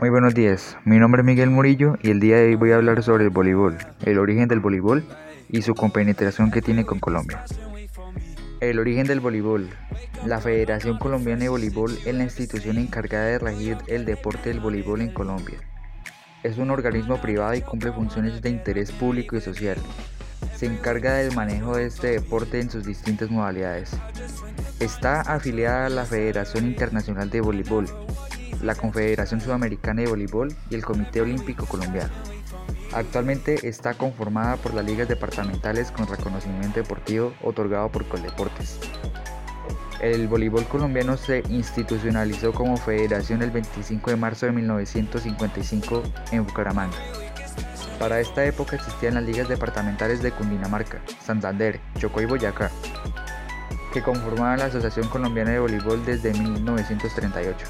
Muy buenos días, mi nombre es Miguel Murillo y el día de hoy voy a hablar sobre el voleibol, el origen del voleibol y su compenetración que tiene con Colombia. El origen del voleibol. La Federación Colombiana de Voleibol es la institución encargada de regir el deporte del voleibol en Colombia. Es un organismo privado y cumple funciones de interés público y social. Se encarga del manejo de este deporte en sus distintas modalidades. Está afiliada a la Federación Internacional de Voleibol, la Confederación Sudamericana de Voleibol y el Comité Olímpico Colombiano. Actualmente está conformada por las ligas departamentales con reconocimiento deportivo otorgado por Coldeportes. El voleibol colombiano se institucionalizó como federación el 25 de marzo de 1955 en Bucaramanga. Para esta época existían las ligas departamentales de Cundinamarca, Santander, Chocó y Boyacá, que conformaban la Asociación Colombiana de Voleibol desde 1938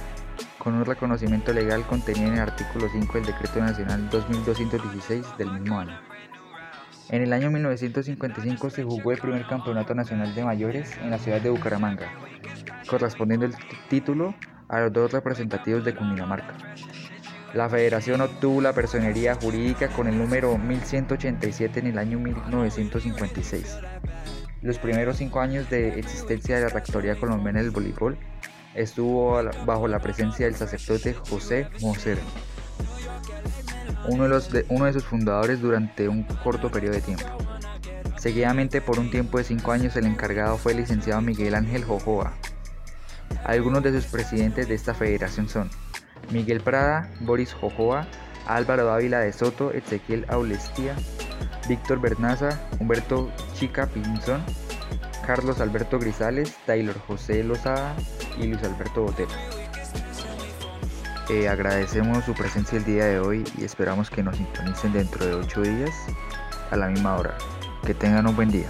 con un reconocimiento legal contenido en el artículo 5 del Decreto Nacional 2216 del mismo año. En el año 1955 se jugó el primer Campeonato Nacional de Mayores en la ciudad de Bucaramanga, correspondiendo el título a los dos representativos de Cundinamarca. La federación obtuvo la personería jurídica con el número 1187 en el año 1956. Los primeros cinco años de existencia de la Rectoría Colombiana del Voleibol estuvo bajo la presencia del sacerdote José Moser, uno de, los uno de sus fundadores durante un corto periodo de tiempo. Seguidamente, por un tiempo de cinco años, el encargado fue el licenciado Miguel Ángel Jojoa. Algunos de sus presidentes de esta federación son Miguel Prada, Boris Jojoa, Álvaro Dávila de Soto, Ezequiel Aulestía, Víctor Bernaza, Humberto Chica Pinzón, Carlos Alberto Grisales, Taylor José Lozada y Luis Alberto Botero. Eh, agradecemos su presencia el día de hoy y esperamos que nos sintonicen dentro de 8 días a la misma hora. Que tengan un buen día.